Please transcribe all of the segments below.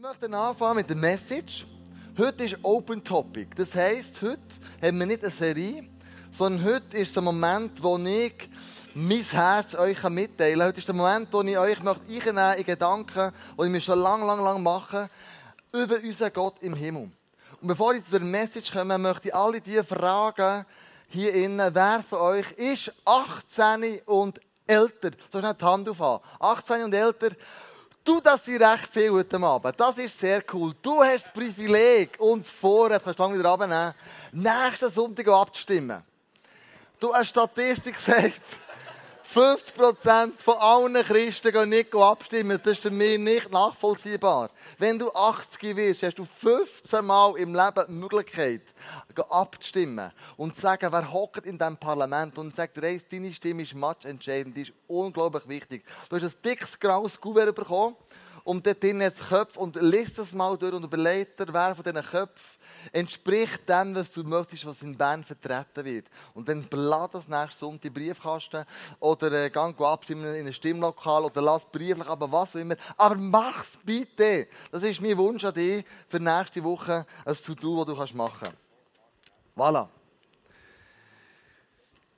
Wir möchten anfangen mit der Message. Heute ist Open Topic. Das heisst, heute haben wir nicht eine Serie, sondern heute ist der Moment, wo ich mein Herz euch mitteilen kann. Heute ist der Moment, wo ich euch möchte in Gedanken, die ich mir schon lang, lang, lang mache, über unseren Gott im Himmel. Und bevor ich zu der Message komme, möchte ich alle diese Fragen hier innen, wer von euch ist 18 und älter? So schnell die Hand aufhaben. 18 und älter. Du, das sind recht viel heute Abend. Das ist sehr cool. Du hast das Privileg, uns vorher, kannst du wieder abnehmen, nächsten Sonntag abzustimmen. Du hast Statistik gesagt, 50% von allen Christen gehen nicht abstimmen. Das ist mich nicht nachvollziehbar. Wenn du 80 wirst, hast du 15 Mal im Leben die Möglichkeit, abzustimmen und zu sagen, wer hockt in diesem Parlament und sagt, Reis, deine Stimme ist entscheidend, die ist unglaublich wichtig. Du hast ein dickes graues Kuvert bekommen und dort drin hat Köpfe und liest das mal durch und überlegt dir, wer von diesen Köpfen entspricht dem, was du möchtest, was in Bern vertreten wird. Und dann belad das nächste Sonntag in Briefkasten oder äh, gang abstimmen in ein Stimmlokal oder lass brieflich, aber was auch immer. Aber mach's bitte! Das ist mein Wunsch an dich für nächste Woche, ein To-Do, das du kannst machen kannst. Voilà.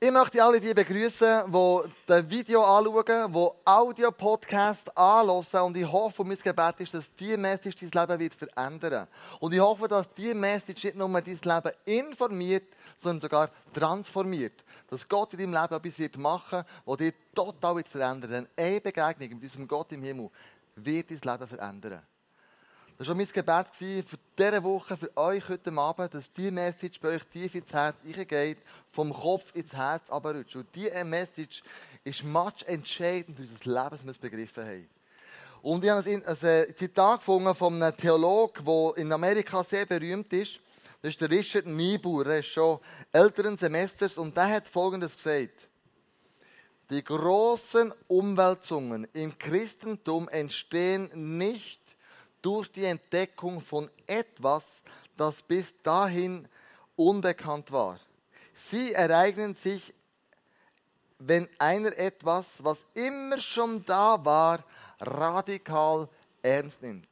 Ich möchte alle die begrüßen, die das Video anschauen, die Audio-Podcast anhören. Und ich hoffe, mein Gebet ist, dass diese Message dein Leben wird verändern Und ich hoffe, dass diese Message nicht nur dein Leben informiert, sondern sogar transformiert. Dass Gott in deinem Leben etwas wird machen wird, das dich total wird verändern Denn eine Begegnung mit unserem Gott im Himmel wird dein Leben verändern. Das war mein Gebet für diese Woche, für euch heute Abend, dass diese Message bei euch tief ins Herz reingeht, vom Kopf ins Herz runterrutscht. Und diese Message ist much entscheidend für unser Leben, dass wir es begriffen haben. Und ich habe ein Zitat gefunden von einem Theologen, der in Amerika sehr berühmt ist. Das ist der Richard Niebuhr. Er ist schon älteren Semesters und der hat Folgendes gesagt. Die großen Umwälzungen im Christentum entstehen nicht durch die Entdeckung von etwas, das bis dahin unbekannt war. Sie ereignen sich, wenn einer etwas, was immer schon da war, radikal ernst nimmt.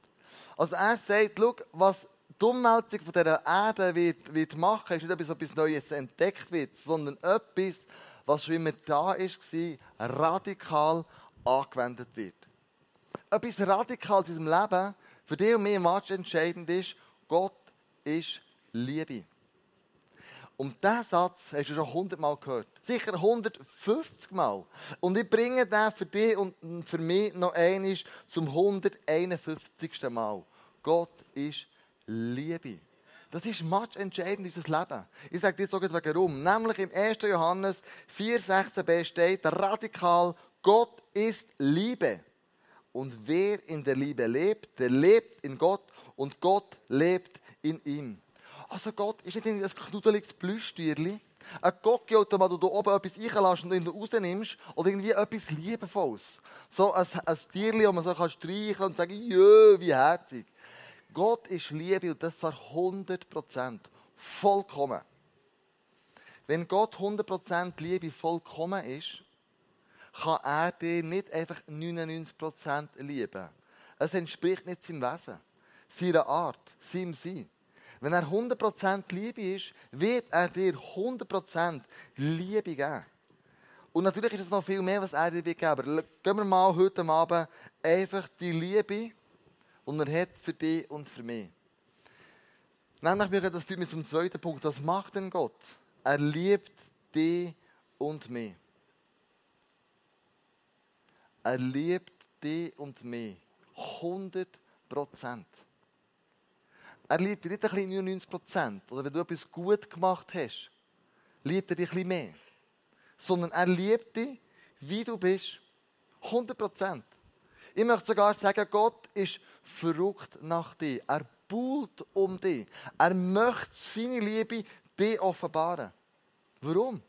Also er sagt, schau, was die Umwälzung von dieser Erde wird, wird machen, ist nicht etwas, was etwas Neues entdeckt wird, sondern etwas, was schon immer da ist, radikal angewendet wird. Etwas Radikales in unserem Leben für dich und mich im Match entscheidend ist, Gott ist Liebe. Und diesen Satz hast du schon 100 Mal gehört. Sicher 150 Mal. Und ich bringe den für dich und für mich noch einmal zum 151. Mal. Gott ist Liebe. Das ist match entscheidend in unser Leben. Ich sage dir sogar warum. Nämlich im 1. Johannes 4,16b steht radikal, Gott ist Liebe. Und wer in der Liebe lebt, der lebt in Gott und Gott lebt in ihm. Also Gott ist nicht ein knuddeliges Plüschtierli, ein Gocki-Automat, wo du oben etwas reinlässt und ihn rausnimmst, oder irgendwie etwas Liebevolles. So ein, ein Tierli, das man so kann streicheln und sagen, jö, wie herzig. Gott ist Liebe und das zwar 100%. Vollkommen. Wenn Gott 100% Liebe vollkommen ist, kann er dir nicht einfach 99% lieben. Es entspricht nicht seinem Wesen, seiner Art, seinem Sein. Wenn er 100% Liebe ist, wird er dir 100% Liebe geben. Und natürlich ist es noch viel mehr, was er dir geben Aber gehen wir mal heute Abend einfach die Liebe, die er hat für dich und für mich. Nämlich, das führt mich zum zweiten Punkt. Was macht denn Gott? Er liebt dich und mich. Er liebt dich und mich. 100 Prozent. Er liebt dich nicht ein bisschen 99 Prozent. Oder wenn du etwas gut gemacht hast, liebt er dich ein bisschen mehr. Sondern er liebt dich, wie du bist. 100 Prozent. Ich möchte sogar sagen, Gott ist verrückt nach dir. Er buhlt um dich. Er möchte seine Liebe dir offenbaren. Warum?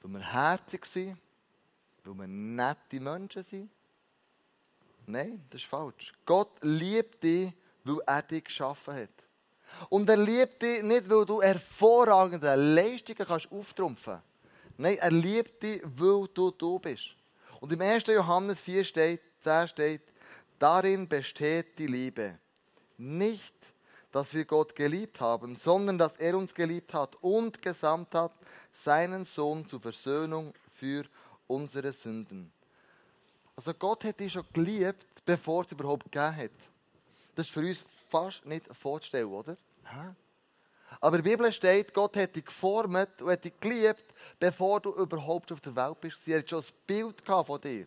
Weil wir herzig sind weil wir nette Menschen sind? Nein, das ist falsch. Gott liebt dich, weil er dich geschaffen hat. Und er liebt dich nicht, weil du hervorragende Leistungen kannst auftrumpfen kannst. Nein, er liebt dich, weil du du bist. Und im 1. Johannes 4 steht, 10 steht, Darin besteht die Liebe. Nicht, dass wir Gott geliebt haben, sondern dass er uns geliebt hat und gesandt hat, seinen Sohn zur Versöhnung für unsere Sünden. Also Gott hat dich schon geliebt, bevor es überhaupt gegeben hat. Das ist für uns fast nicht vorzustellen, oder? Aber in der Bibel steht, Gott hat dich geformt und hat dich geliebt, bevor du überhaupt auf der Welt bist. Sie hat schon ein Bild von dir.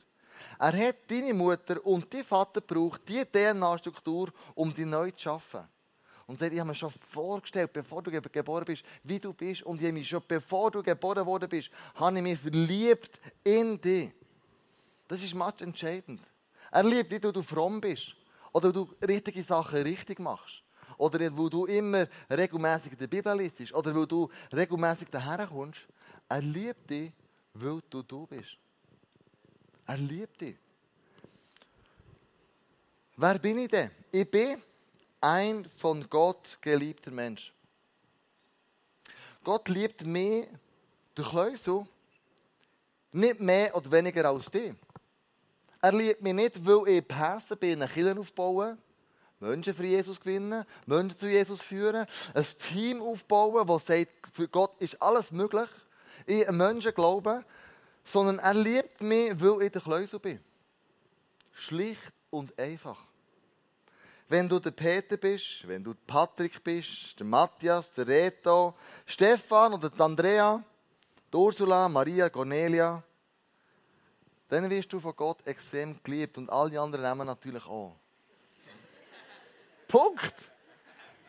Er hat deine Mutter und deinen Vater gebraucht, diese DNA-Struktur, um dich neu zu schaffen. Und sagt, ich habe mir schon vorgestellt, bevor du geboren bist, wie du bist. Und ich habe mich schon, bevor du geboren worden bist, habe ich mich verliebt in dich. Das ist match entscheidend. Er liebt dich, weil du fromm bist. Oder du richtige Sachen richtig machst. Oder wo du immer regelmäßig in der Bibel liest. Oder wo du regelmäßig daher kommst. Er liebt dich, weil du du bist. Er liebt dich. Wer bin ich denn? Ich bin ein von Gott geliebter Mensch. Gott liebt mich durch Leute nicht mehr oder weniger als dich. Er liebt mich nicht, weil ich Persen bin, eine Kirche aufbauen, Menschen für Jesus gewinnen, Menschen zu Jesus führen, ein Team aufbauen, das sagt, für Gott ist alles möglich. Ich an Menschen glaube, sondern er liebt mich, weil ich der Kleusel bin. Schlicht und einfach. Wenn du der Peter bist, wenn du Patrick bist, der Matthias, der Reto, Stefan oder die Andrea, die Ursula, Maria, Cornelia, dann wirst du von Gott extrem geliebt und all die anderen nehmen natürlich auch. Punkt.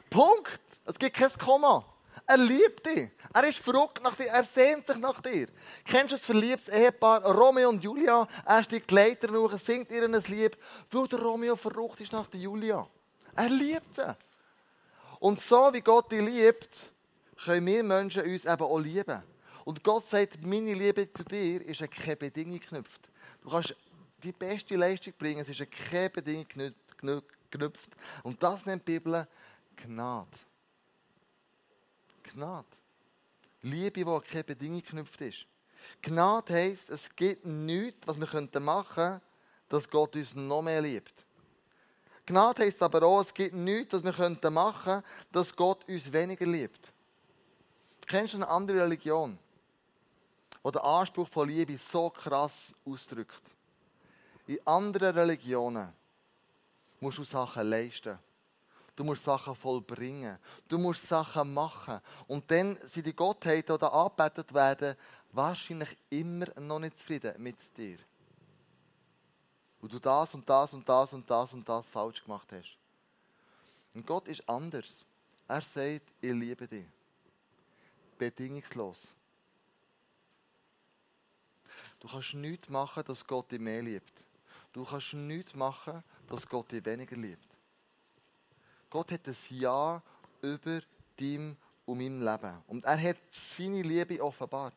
Punkt. Es gibt kein Komma. Er liebt dich. Er ist verrückt nach dir. Er sehnt sich nach dir. Kennst du das verliebtes Ehepaar Romeo und Julia? Er steigt die Leiter nach, singt ihr ein Lied, weil der Romeo verrückt ist nach der Julia. Er liebt sie. Und so wie Gott dich liebt, können wir Menschen uns eben auch lieben. Und Gott sagt, meine Liebe zu dir ist an keine Bedingung geknüpft. Du kannst die beste Leistung bringen, es ist an keine Bedingung geknüpft. Und das nennt die Bibel Gnade. Gnade. Liebe, die an keine Bedingung geknüpft ist. Gnade heisst, es gibt nichts, was wir machen könnten, dass Gott uns noch mehr liebt. Gnade heisst aber auch, es gibt nichts, was wir machen könnten, dass Gott uns weniger liebt. Kennst du eine andere Religion, wo der Anspruch von Liebe so krass ausdrückt? In anderen Religionen musst du Sachen leisten. Du musst Sachen vollbringen. Du musst Sachen machen. Und dann sind die Gottheiten, die angebetet werden, wahrscheinlich immer noch nicht zufrieden mit dir. Und du das und das und das und das und das falsch gemacht hast. Und Gott ist anders. Er sagt, ich liebe dich. Bedingungslos. Du kannst nichts machen, dass Gott dich mehr liebt. Du kannst nichts machen, dass Gott dich weniger liebt. Gott hat ein Ja über dein und meinem Leben. Und er hat seine Liebe offenbart.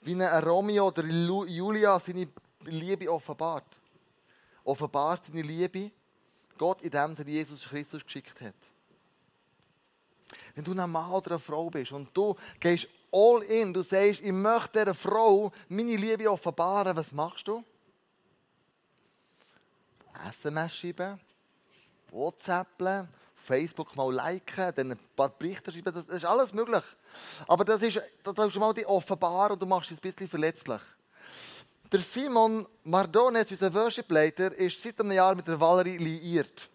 Wie ein Romeo oder Julia seine Liebe offenbart. Offenbart seine Liebe Gott, indem er Jesus Christus geschickt hat. Wenn du ein Mann oder eine Frau bist und du gehst all in, du sagst, ich möchte dieser Frau meine Liebe offenbaren, was machst du? SMS schreiben, WhatsApp, Facebook mal liken, dann ein paar Berichte schreiben, das ist alles möglich. Aber das ist, das ist mal die offenbar und du machst es ein bisschen verletzlich. Der Simon Mardones, unser Worship-Leiter, ist seit einem Jahr mit der Valerie liiert.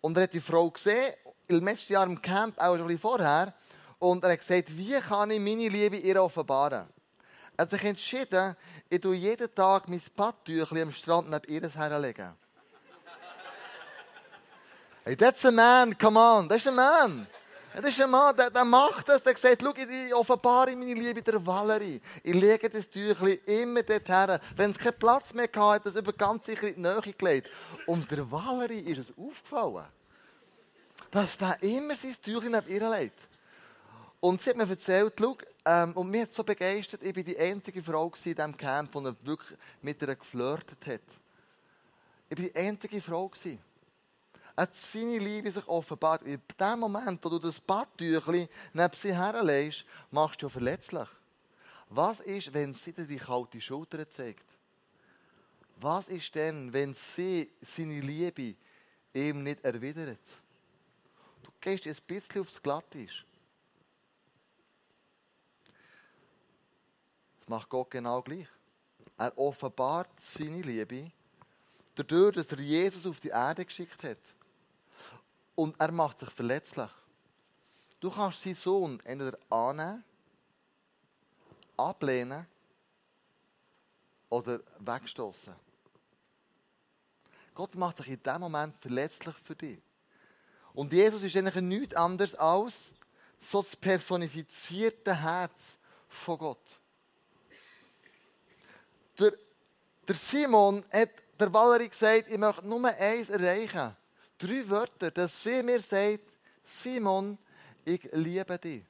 Und er hat die Frau gesehen, im letzten Jahr im Camp, auch schon ein vorher, und er hat gesagt, wie kann ich meine Liebe ihr offenbaren? Er hat sich entschieden, ich tue jeden Tag mein Badtüchchen am Strand neben ihr herlegen. Hey, that's a man, come on, das ist ein Mann. Das ist ein Mann, der, der macht das, der sagt, schau, ich offenbare meine Liebe der Valerie. Ich lege das Tüchlein immer dort her. Wenn es keinen Platz mehr hatte, hat das über ganz sicher in die Nähe gelegt. Und der Valerie ist es aufgefallen, dass der immer sein Tüchlein neben ihr legt. Und sie hat mir erzählt, schau, ähm, und mich hat so begeistert, ich war die einzige Frau in diesem Camp, die wirklich mit ihr geflirtet hat. Ich war die einzige Frau. Gewesen hat seine Liebe sich offenbart. In dem Moment, wo du das Badtüchli neben sie herlegst, machst du ja verletzlich. Was ist, wenn sie dir die kalte Schulter zeigt? Was ist denn, wenn sie seine Liebe ihm nicht erwidert? Du gehst ein bisschen aufs Glattisch. Das macht Gott genau gleich. Er offenbart seine Liebe, dadurch, dass er Jesus auf die Erde geschickt hat. Und er macht sich verletzlich. Du kannst seinen Sohn entweder annehmen, ablehnen oder wegstoßen. Gott macht sich in diesem Moment verletzlich für dich. Und Jesus ist eigentlich nichts anderes als so das personifizierte Herz von Gott. Der, der Simon hat der Valerie gesagt, ich möchte nur eins erreichen. Drei Wörter, dass sie mir sagt, Simon, ich liebe dich.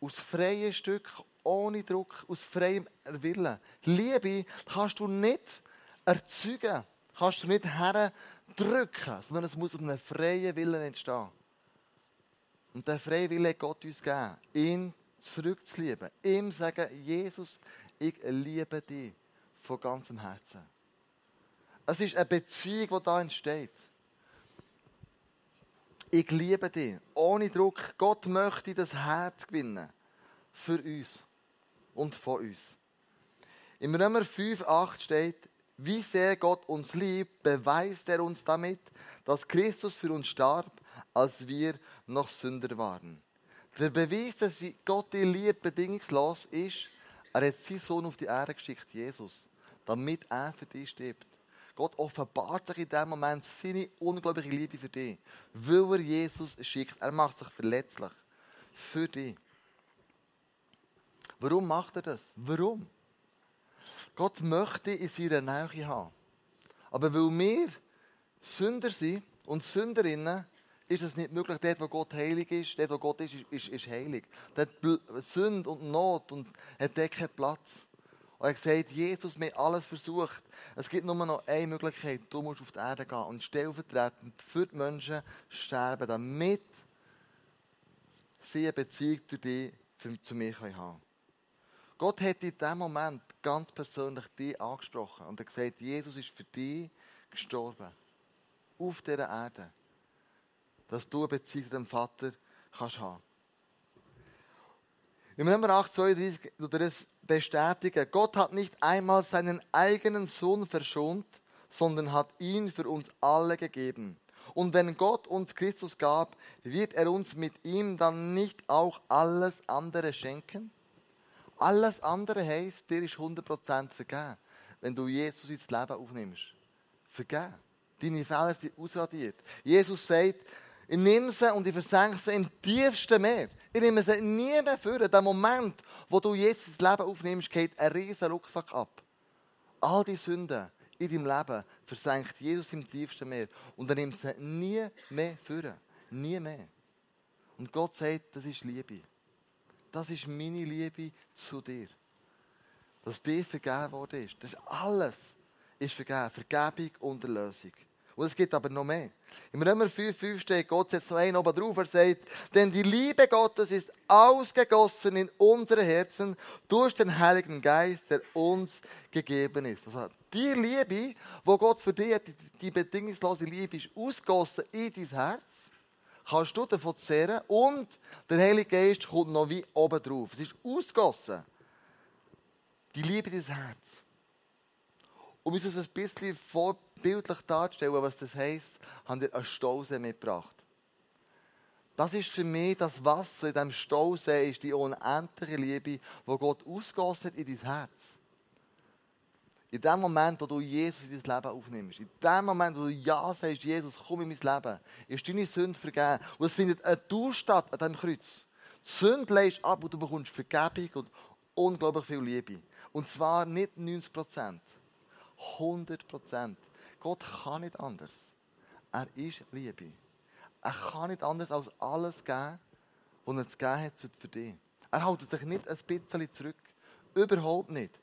Aus freiem Stück, ohne Druck, aus freiem Willen. Liebe kannst du nicht erzeugen, kannst du nicht herdrücken, sondern es muss aus einem freien Willen entstehen. Und der freie Wille Gott uns gegeben, ihn zurückzulieben. Ihm sagen, Jesus, ich liebe dich von ganzem Herzen. Es ist eine Beziehung, die da entsteht. Ich liebe dich, ohne Druck. Gott möchte das Herz gewinnen. Für uns und von uns. Im Römer 5, 8 steht, wie sehr Gott uns liebt, beweist er uns damit, dass Christus für uns starb, als wir noch Sünder waren. Der Beweis, dass Gott die liebt, bedingungslos ist, er hat seinen Sohn auf die Erde geschickt, Jesus damit er für dich stirbt. Gott offenbart sich in dem Moment seine unglaubliche Liebe für dich, weil er Jesus schickt. Er macht sich verletzlich für dich. Warum macht er das? Warum? Gott möchte in seiner Nähe haben. Aber weil wir Sünder sind und Sünderinnen, ist es nicht möglich. Dort, wo Gott heilig ist, dort, wo Gott ist, ist, ist heilig. Dort Sünde und Not und hat dort keinen Platz. Und er gesagt, Jesus, haben alles versucht. Es gibt nur noch eine Möglichkeit. Du musst auf die Erde gehen und stellvertretend für die Menschen sterben, damit sie eine Beziehung zu dir, zu mir haben können. Gott hat in diesem Moment ganz persönlich dich angesprochen und hat gesagt, Jesus ist für dich gestorben. Auf dieser Erde. Dass du eine Beziehung zu dem Vater kannst haben. Im Nummer 8, 32 tut er das bestätigen. Gott hat nicht einmal seinen eigenen Sohn verschont, sondern hat ihn für uns alle gegeben. Und wenn Gott uns Christus gab, wird er uns mit ihm dann nicht auch alles andere schenken? Alles andere heißt, dir ist 100% vergeben, wenn du Jesus ins Leben aufnimmst. Vergeben. Deine Fehler sind ausradiert. Jesus sagt, ich nehme sie und ich versenke sie im tiefsten Meer. Ich nehme sie nie mehr für. Den Moment, wo du jetzt das Leben aufnimmst, geht ein riesen Rucksack ab. All die Sünden in deinem Leben versenkt Jesus im tiefsten Meer. Und er nimmt sie nie mehr für. Nie mehr. Und Gott sagt, das ist Liebe. Das ist meine Liebe zu dir. Dass dir vergeben worden ist. Das ist alles ist vergeben. Vergebung und Erlösung. Und es gibt aber noch mehr. Im Römer 5,5 steht, Gott setzt noch einen oben drauf, er sagt, denn die Liebe Gottes ist ausgegossen in unsere Herzen durch den Heiligen Geist, der uns gegeben ist. Also die Liebe, wo Gott für dich hat, die bedingungslose Liebe ist ausgegossen in dein Herz, kannst du davon zehren und der Heilige Geist kommt noch wie oben drauf. Es ist ausgegossen. Die Liebe des Herzens. Um uns ein bisschen vorbildlich darzustellen, was das heisst, haben wir einen Stausee mitgebracht. Das ist für mich das Wasser in diesem Stausee, ist die unendliche Liebe, die Gott ausgossen in dein Herz. In dem Moment, wo du Jesus in dein Leben aufnimmst, in dem Moment, wo du Ja sagst, Jesus, komm in mein Leben, ist deine Sünde vergeben. Und es findet ein Tour statt an diesem Kreuz. Die Sünde legst ab und du bekommst Vergebung und unglaublich viel Liebe. Und zwar nicht 90 Prozent. 100 Prozent. Gott kann nicht anders. Er ist Liebe. Er kann nicht anders als alles geben, was er zu geben hat für dich. Er hält sich nicht ein bisschen zurück. Überhaupt nicht.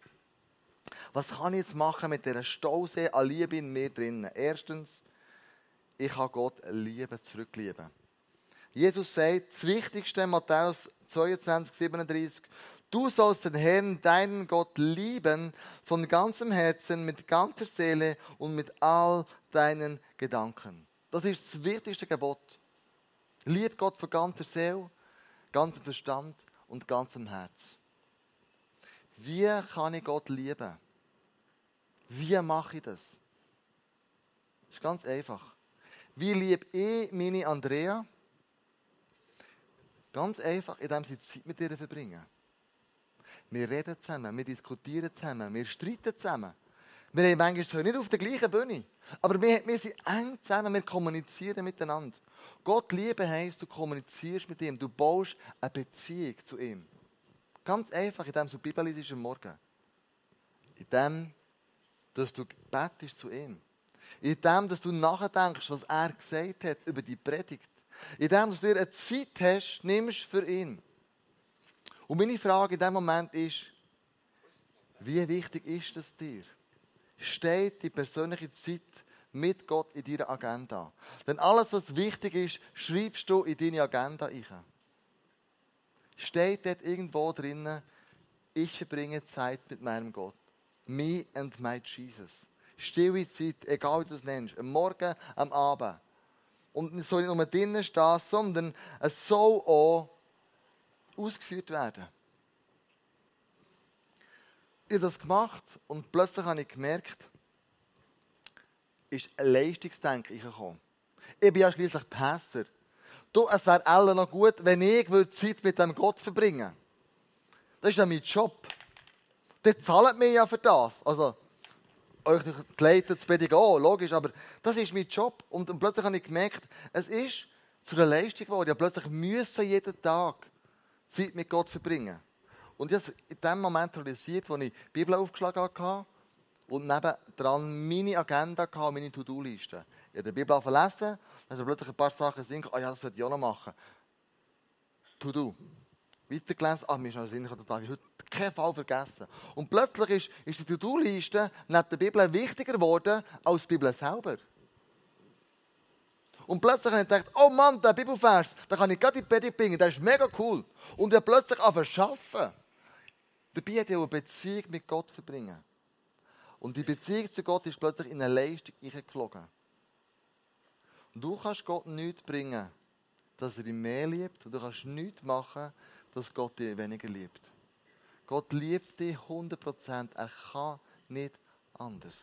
Was kann ich jetzt machen mit dieser Stausee an Liebe in mir drinnen? Erstens, ich kann Gott lieben, zurücklieben. Jesus sagt, das Wichtigste, Matthäus 22, 37, Du sollst den Herrn, deinen Gott, lieben von ganzem Herzen, mit ganzer Seele und mit all deinen Gedanken. Das ist das wichtigste Gebot. Lieb Gott von ganzer Seele, ganzem Verstand und ganzem Herz. Wie kann ich Gott lieben? Wie mache ich das? Das ist ganz einfach. Wie liebe ich meine Andrea? Ganz einfach, indem sie Zeit mit ihr verbringen. Wir reden zusammen, wir diskutieren zusammen, wir streiten zusammen. Wir haben manchmal nicht auf der gleichen Bühne, aber wir, wir sind eng zusammen, wir kommunizieren miteinander. Gott lieben heisst, du kommunizierst mit ihm, du baust eine Beziehung zu ihm. Ganz einfach, indem du Bibel liest am Morgen. Indem, dass du betest zu ihm. Indem, dass du nachdenkst, was er gesagt hat über die Predigt. Indem, dass du dir eine Zeit hast, nimmst für ihn. Und meine Frage in diesem Moment ist, wie wichtig ist es dir? Steht die persönliche Zeit mit Gott in deiner Agenda? Denn alles, was wichtig ist, schreibst du in deine Agenda ein. Steht dort irgendwo drinnen, ich verbringe Zeit mit meinem Gott. Me and my Jesus. Stille Zeit, egal wie du es nennst. Am Morgen, am Abend. Und soll nicht nur drinnen stehen, sondern es soll auch ausgeführt werden. Ich habe das gemacht und plötzlich habe ich gemerkt, ist ein Leistungsdenken gekommen. Ich bin ja schließlich. Du, es wäre alle noch gut, wenn ich Zeit mit dem Gott verbringen Das ist ja mein Job. Der zahlt mir ja für das. Also, euch zu leiten, zu predigen, oh, logisch, aber das ist mein Job. Und, und plötzlich habe ich gemerkt, es ist zu einer Leistung geworden. Ich plötzlich müssen jeden Tag Zeit mit Gott verbringen. Und habe in dem Moment realisiert, als ich die Bibel aufgeschlagen habe und nebendran meine Agenda hatte, meine To-Do-Liste. Ich habe die Bibel verlesen, dann plötzlich ein paar Sachen sind, ah ja, das sollte ich auch noch machen. To-Do. Weitergelesen, ah, mir ist noch Sinn, ich habe heute keinen Fall vergessen. Und plötzlich ist, ist die To-Do-Liste neben der Bibel wichtiger geworden als die Bibel selber. Und plötzlich habe ich gedacht, oh Mann, der Bibelvers, da kann ich gerade in die Predigt bringen, der ist mega cool. Und habe plötzlich angefangen zu arbeiten. Dabei hat er eine Beziehung mit Gott verbringen. Und die Beziehung zu Gott ist plötzlich in eine Leistung geflogen. Und du kannst Gott nichts bringen, dass er ihn mehr liebt. Und du kannst nichts machen, dass Gott dich weniger liebt. Gott liebt dich 100%. Er kann nicht anders.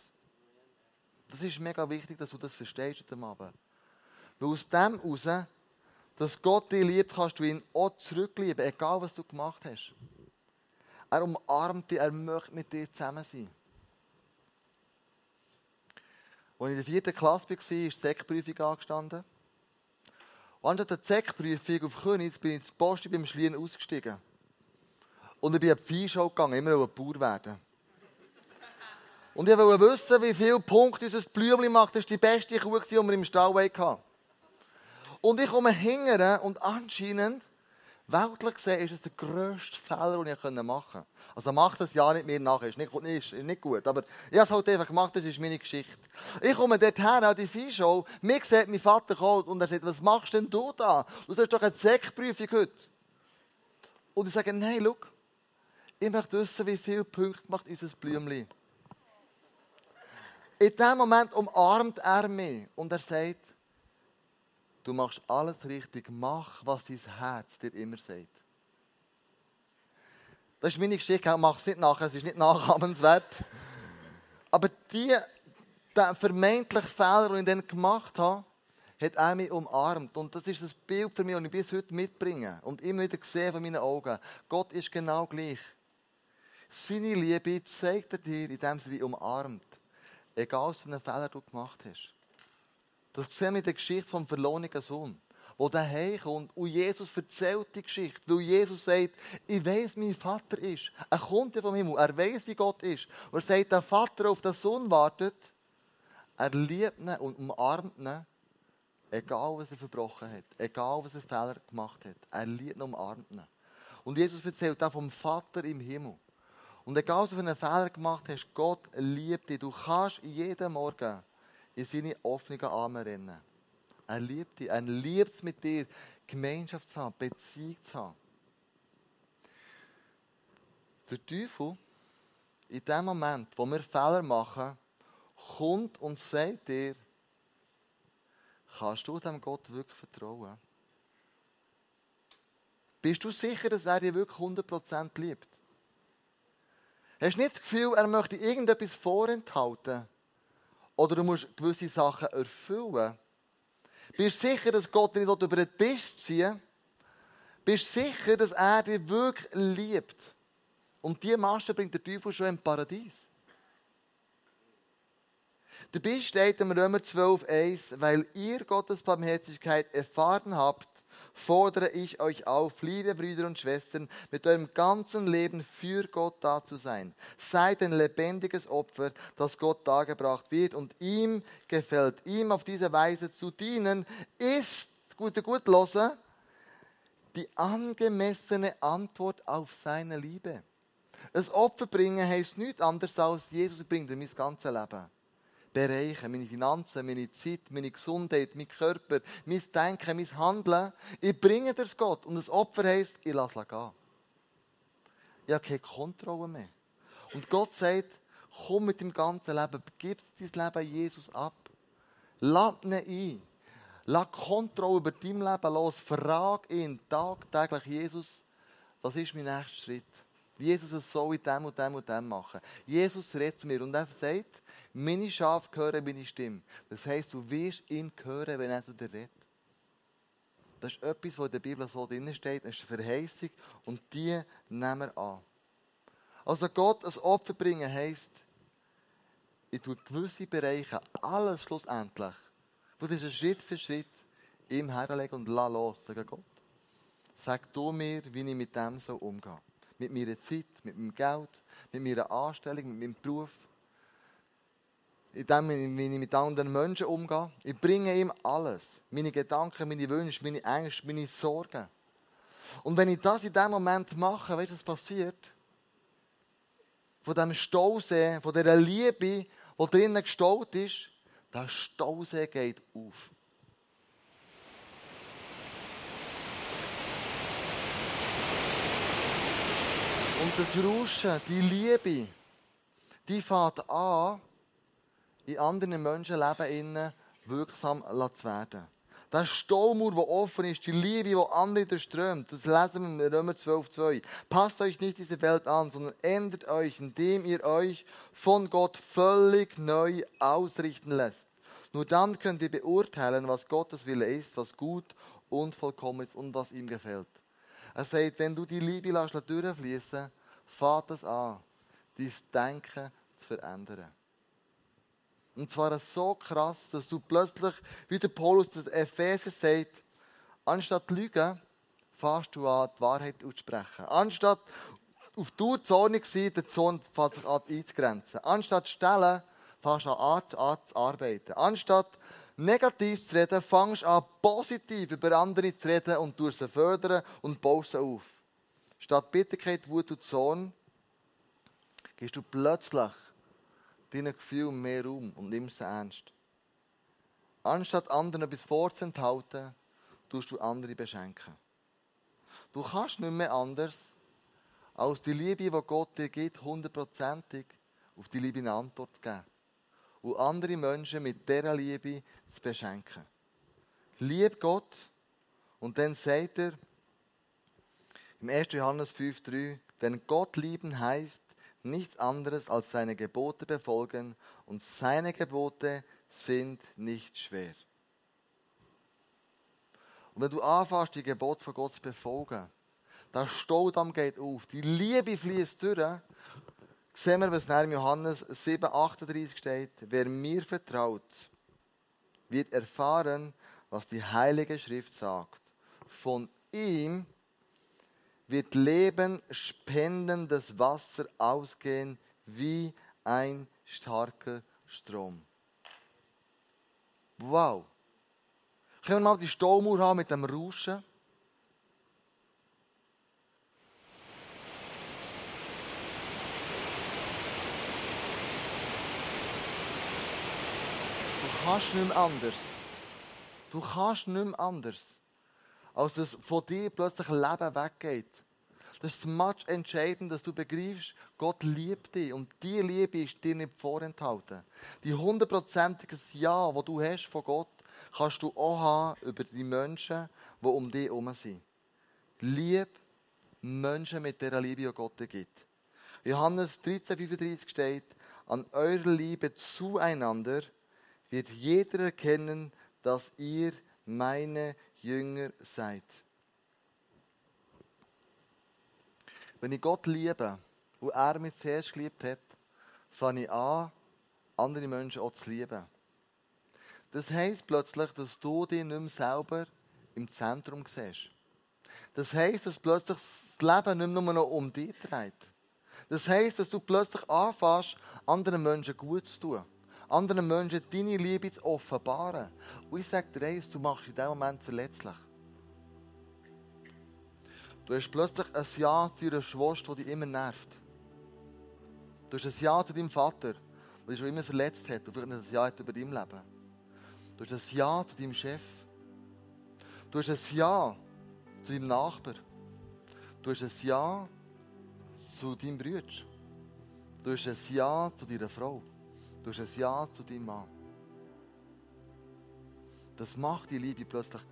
Das ist mega wichtig, dass du das verstehst heute Abend. Weil aus dem heraus, dass Gott dich liebt, kannst du ihn auch zurücklieben, egal was du gemacht hast. Er umarmt dich, er möchte mit dir zusammen sein. Als ich in der vierten Klasse war, ist die Sekprüfung angestanden. Und an der Sekprüfung auf Königs bin ich ins Post beim Schlien ausgestiegen. Und ich bin auf die Viehschau gegangen, immer ein Bauer werden. Und ich wollte wissen, wie viele Punkte unser Blümchen macht. Das war die beste Kuh, die wir im Stall hatten. Und ich komme hingern und anscheinend, weltlich gesehen, ist es der grösste Fehler, den ich machen konnte. Also macht das ja nicht mehr nachher, ist nicht, ist, nicht gut. Aber ich habe es halt einfach gemacht, das ist meine Geschichte. Ich komme dort her, an die Viehshow, mir sieht mein Vater kommt und er sagt, was machst denn du da? Du hast doch eine Zeckprüfung heute. Und ich sage, nein, schau, ich möchte wissen, wie viele Punkte macht unser Blümchen. In dem Moment umarmt er mich und er sagt, Du machst alles richtig. Mach, was dein Herz dir immer sagt. Das ist meine Geschichte. Mach es nicht nachher. Es ist nicht nachahmenswert. Aber die, der vermeintliche Fehler, den ich dann gemacht habe, hat er mich umarmt. Und das ist das Bild für mich, das ich bis heute mitbringe. Und immer wieder sehe von meinen Augen. Gott ist genau gleich. Seine Liebe zeigt er dir, indem sie dich umarmt. Egal, was für einen Fehler du gemacht hast. Das sehen wir in der Geschichte vom verlorenen Sohn, wo der heimkommt und Jesus erzählt die Geschichte, weil Jesus sagt, ich weiß, mein Vater ist. Er kommt ja vom Himmel, er weiß, wie Gott ist. Und er sagt, der Vater auf den Sohn wartet, er liebt ihn und umarmt ihn, egal was er verbrochen hat, egal was er Fehler gemacht hat. Er liebt ihn und umarmt ihn. Und Jesus erzählt auch vom Vater im Himmel. Und egal, was du für einen Fehler gemacht hast, Gott liebt dich. Du kannst jeden Morgen in seine offenen Arme rennen. Er liebt dich. Er liebt es mit dir, Gemeinschaft zu haben, Beziehung zu haben. Der Teufel, in dem Moment, wo wir Fehler machen, kommt und sagt dir, kannst du dem Gott wirklich vertrauen? Bist du sicher, dass er dich wirklich 100% liebt? Hast du nicht das Gefühl, er möchte irgendetwas vorenthalten? Oder du musst gewisse Sachen erfüllen? Bist du sicher, dass Gott dich nicht über den Tisch ziehen Bist du sicher, dass er dich wirklich liebt? Und diese Masche bringt der Teufel schon im Paradies. Dabei steht im Römer 12,1, weil ihr Gottes Barmherzigkeit erfahren habt, fordere ich euch auf, liebe Brüder und Schwestern, mit eurem ganzen Leben für Gott da zu sein. Seid ein lebendiges Opfer, das Gott dargebracht wird und ihm gefällt. Ihm auf diese Weise zu dienen, ist, gut, gut hören, die angemessene Antwort auf seine Liebe. Ein Opfer bringen heisst nichts anderes als Jesus bringt mir mein ganzes Leben. Bereiche, meine Finanzen, meine Zeit, meine Gesundheit, mein Körper, mein Denken, mein Handeln. Ich bringe das Gott. Und das Opfer heisst, ich lasse es gehen. Ich habe keine Kontrolle mehr. Und Gott sagt, komm mit dem ganzen Leben, gib dein Leben Jesus ab. Lass ihn ein. Lass Kontrolle über dein Leben los. Frag ihn tagtäglich, Jesus, was ist mein nächster Schritt? Jesus, was soll ich dem und dem und dem machen? Jesus redet zu mir und er sagt, meine Schafe hören meine Stimme. Das heisst, du wirst ihn hören, wenn er zu dir redet. Das ist etwas, was in der Bibel so drin steht. Das ist eine Verheißung und die nehmen wir an. Also Gott ein Opfer bringen heisst, ich tue gewisse Bereiche, alles schlussendlich, das ist Schritt für Schritt, ihm herlegen und lass los, sagen Gott. Sag du mir, wie ich mit dem so umgehe. Mit meiner Zeit, mit meinem Geld, mit meiner Anstellung, mit meinem Beruf in dem, wie ich mit anderen Menschen umgehe. Ich bringe ihm alles. Meine Gedanken, meine Wünsche, meine Ängste, meine Sorgen. Und wenn ich das in dem Moment mache, weißt du, was passiert? Von dem Stausee, von dieser Liebe, die drinnen gestaut ist, der Stausee geht auf. Und das Rauschen, die Liebe, die fängt an, in anderen Menschenleben wirksam zu werden. Der Staumauer, der offen ist, die Liebe, die andere durchströmt, das lesen wir in Römer 12,2. Passt euch nicht diese Welt an, sondern ändert euch, indem ihr euch von Gott völlig neu ausrichten lässt. Nur dann könnt ihr beurteilen, was Gottes Wille ist, was gut und vollkommen ist und was ihm gefällt. Er sagt, wenn du die Liebe lässt durchfließen, fahrt es an, dein Denken zu verändern. Und zwar so krass, dass du plötzlich, wie der Paulus das Epheser sagt, anstatt lügen, fährst du an, die Wahrheit auszusprechen. Anstatt auf die Zone zu sein, der Zorn fängt sich an einzugrenzen. Anstatt stellen, fängst du an, an zu arbeiten. Anstatt negativ zu reden, fängst du an, positiv über andere zu reden und durch sie fördern und baust sie auf. Statt Bitterkeit, Wut und Zorn, gehst du plötzlich deinen Gefühlen mehr Raum und nimmst sie ernst. Anstatt anderen etwas vorzuenthalten, tust du andere beschenken. Du kannst nicht mehr anders, als die Liebe, die Gott dir gibt, hundertprozentig auf die Liebe eine Antwort geben. Und andere Menschen mit dieser Liebe zu beschenken. Lieb Gott und dann sagt er im 1. Johannes 5,3, denn Gott lieben heißt, nichts anderes als seine Gebote befolgen und seine Gebote sind nicht schwer. Und wenn du anfängst, die Gebote von Gott zu befolgen, der Staudamm geht auf, die Liebe fließt durch, sehen wir, was in Johannes 7, 38 steht. Wer mir vertraut, wird erfahren, was die Heilige Schrift sagt. Von ihm wird Leben spendendes Wasser ausgehen wie ein starker Strom. Wow. Können wir mal die Staumauer haben mit dem Rauschen? Du kannst nicht mehr anders. Du kannst nicht mehr anders als dass von dir plötzlich Leben weggeht. Das ist much entscheidend, dass du begreifst, Gott liebt dich und die Liebe ist dir nicht vorenthalten. Die hundertprozentiges Ja, das du hast von Gott, kannst du auch haben über die Menschen, die um dich herum sind. Lieb Menschen mit der Liebe, die Gott dir gibt. Johannes 13,35 steht, an eurer Liebe zueinander wird jeder erkennen, dass ihr meine Jünger seid. Wenn ich Gott liebe, wo er mich zuerst geliebt hat, fange ich an, andere Menschen auch zu lieben. Das heisst plötzlich, dass du dich nicht mehr selber im Zentrum siehst. Das heisst, dass plötzlich das Leben nicht mehr nur um dich dreht. Das heisst, dass du plötzlich anfängst, anderen Menschen gut zu tun. Anderen Menschen deine Liebe zu offenbaren. Und ich sage dir eins, du machst in dem Moment verletzlich. Du hast plötzlich ein Ja zu deiner Schwester, die dich immer nervt. Du hast ein Ja zu deinem Vater, der dich schon immer verletzt hat und vielleicht nicht ein Ja hat über dein Leben. Du hast ein Ja zu deinem Chef. Du hast ein Ja zu deinem Nachbar. Du hast ein Ja zu deinem Bruder. Du hast ein Ja zu deiner Frau. Du hast ein Ja zu deinem Mann. Das macht die Liebe plötzlich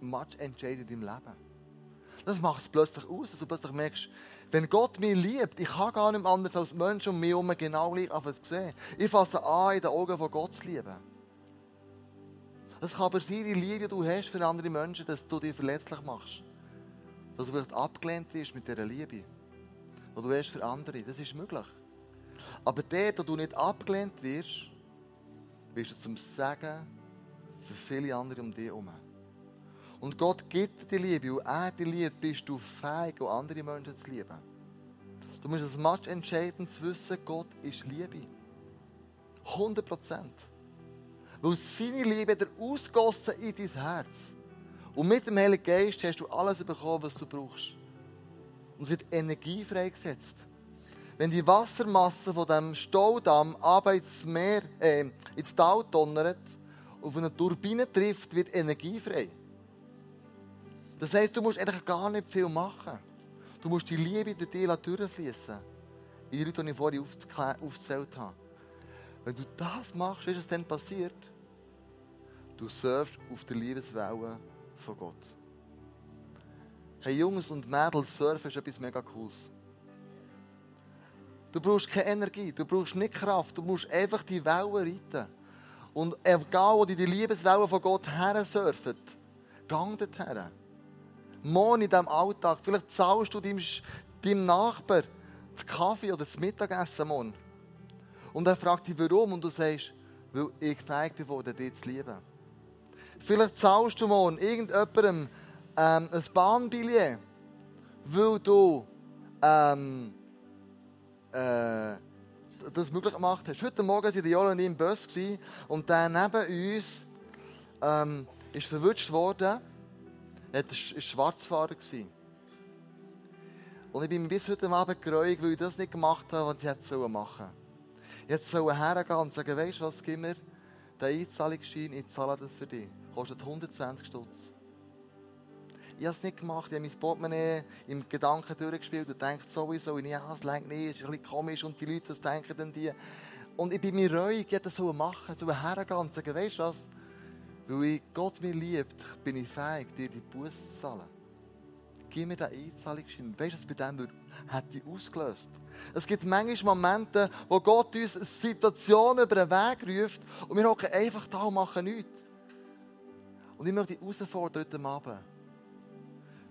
much entscheidend im Leben. Das macht es plötzlich aus, dass du plötzlich merkst, wenn Gott mich liebt, ich kann gar nicht anders als Menschen um mich herum genau gleich zu sehen. Ich fasse an, in den Augen von Gott zu lieben. Es kann aber sein, die Liebe, die du hast für andere Menschen, dass du dich verletzlich machst. Dass du vielleicht abgelehnt wirst mit dieser Liebe, die du hast für andere. Das ist möglich. Aber dort, wo du nicht abgelehnt wirst, wirst du zum Segen für viele andere um dich herum. Und Gott gibt dir die Liebe und er die Liebe, bist du fähig, auch andere Menschen zu lieben. Du musst much entscheidend zu wissen, Gott ist Liebe. 100 Prozent. Weil seine Liebe er ausgossen in dein Herz. Und mit dem Heiligen Geist hast du alles bekommen, was du brauchst. Und es wird Energie freigesetzt. Wenn die Wassermasse von dem Staudamm aber ins Meer, äh, ins Tal donnert und auf eine Turbine trifft, wird Energie frei. Das heisst, du musst eigentlich gar nicht viel machen. Du musst die Liebe durch dich durchfließen. In die Leute, die ich vorhin aufgezählt habe. Wenn du das machst, ist es dann passiert? Du surfst auf der Liebeswelle von Gott. Hey Jungs und Mädels, Surfen ist etwas mega Cooles. Du brauchst keine Energie, du brauchst nicht Kraft, du musst einfach die Wellen reiten. Und egal, wo die Liebeswelle von Gott her surfen, gang dorthin. Morgen in diesem Alltag. Vielleicht zahlst du deinem, deinem Nachbar den Kaffee oder das Mittagessen morgen. Und er fragt dich, warum? Und du sagst, weil ich fähig bin, dich zu lieben. Vielleicht zahlst du morgen irgendjemandem ähm, ein Bahnbillett, weil du ähm, äh, das möglich gemacht hast. Heute Morgen waren die ich im Bus und der neben uns ähm, ist verwünscht worden er war Schwarzfahrer. Und ich bin bis heute Abend gereut, weil ich das nicht gemacht habe, was ich hätte machen sollen. Ich hätte hergehen und sagen, weißt du was, gib mir den Einzahlungsschein, ich zahle das für dich. Kostet 120 Stutz. Ich habe es nicht gemacht, ich habe mein Portemonnaie im Gedanken durchgespielt und denke sowieso, ja, es längt nicht, es ist ein bisschen komisch und die Leute, was denken denn die? Und ich bin mir reuig, ich hätte das machen, so hergehen und sagen, weißt du was, weil ich Gott mir liebt, bin ich fähig, dir die Buße zu zahlen. Gib mir den Einzahlungsschein. Weißt du, was bei dem hat die ausgelöst? Es gibt manchmal Momente, wo Gott uns Situationen über den Weg ruft und wir hocken einfach da und machen nichts. Und ich möchte dich herausfordern heute Abend.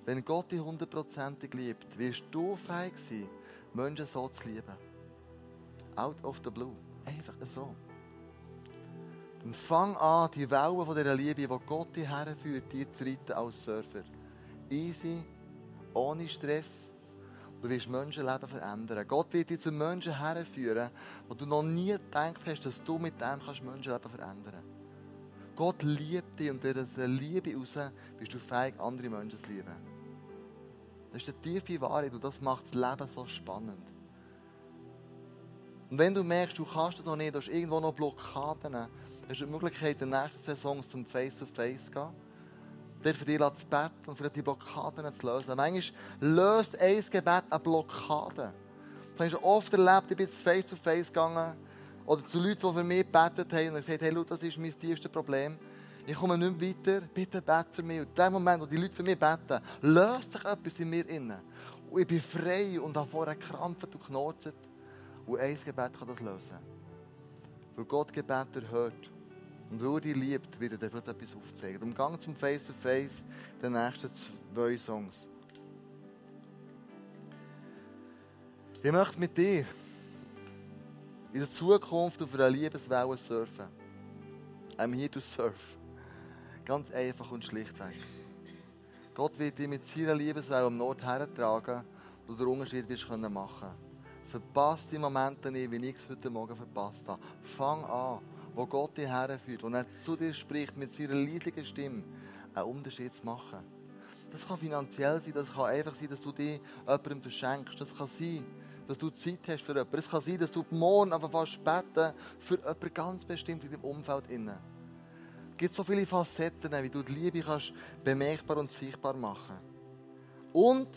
Wenn Gott dich hundertprozentig liebt, wirst du fähig sein, Menschen so zu lieben. Out of the blue. Einfach so. Und fang an, die Wellen von dieser Liebe, die Gott dir herführt, dir zu reiten als Surfer. Easy, ohne Stress. Du wirst Menschenleben verändern. Gott wird dich zu Menschen herführen, wo du noch nie gedacht hast, dass du mit dem kannst Menschenleben verändern kannst. Gott liebt dich und durch diese Liebe raus bist du fähig, andere Menschen zu lieben. Das ist die tiefe Wahrheit und das macht das Leben so spannend. Und wenn du merkst, du kannst das noch nicht, du hast irgendwo noch Blockaden, hast du die Möglichkeit, in den nächsten zwei Songs zum Face-to-Face zu gehen. der für dich zu beten und vielleicht die Blockaden zu lösen. Manchmal löst ein Gebet eine Blockade. Das habe ich oft erlebt, ich bin jetzt face to face gegangen oder zu Leuten, die für mich gebetet haben und gesagt hey, Leute, das ist mein tiefstes Problem. Ich komme nicht mehr weiter, bitte bete für mich. Und in dem Moment, wo die Leute für mich beten, löst sich etwas in mir innen. Und ich bin frei und habe vorher gekrampft und geknurzt. Und ein Gebet kann das lösen. Weil Gott Gebet erhört. Und weil er dich liebt, wird er dir vielleicht etwas aufzeigen. Im Gang zum Face-to-Face, -face, den nächsten zwei Songs. Ich möchte mit dir in der Zukunft auf einer Liebeswelle surfen. I'm here to surf. Ganz einfach und schlichtweg. Gott wird dich mit seiner Liebeswelle am Nord hertragen, wo du den Unterschied wirst können machen Verpasst die Momente nicht, wie ich es heute Morgen verpasst habe. Fang an, wo Gott dich herführt, und er zu dir spricht mit seiner leislichen Stimme, einen Unterschied zu machen. Das kann finanziell sein, das kann einfach sein, dass du dich jemandem verschenkst. Das kann sein, dass du Zeit hast für jemanden. Es kann sein, dass du morgen fast beten für jemanden ganz bestimmt in deinem Umfeld. Innen. Es gibt so viele Facetten, wie du die Liebe kannst bemerkbar und sichtbar machen Und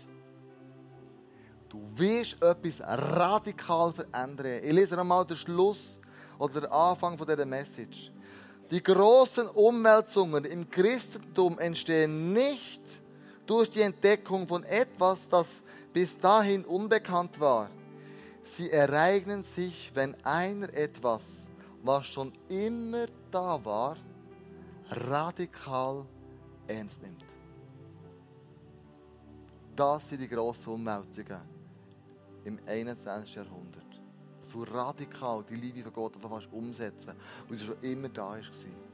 du wirst etwas radikal verändern. Ich lese einmal den Schluss oder den Anfang von dieser Message. Die großen Umwälzungen im Christentum entstehen nicht durch die Entdeckung von etwas, das bis dahin unbekannt war. Sie ereignen sich, wenn einer etwas, was schon immer da war, radikal ernst nimmt. Das sind die grossen Umwälzungen im 21. Jahrhundert. So radikal die Liebe von Gott fast umsetzen, weil sie schon immer da war.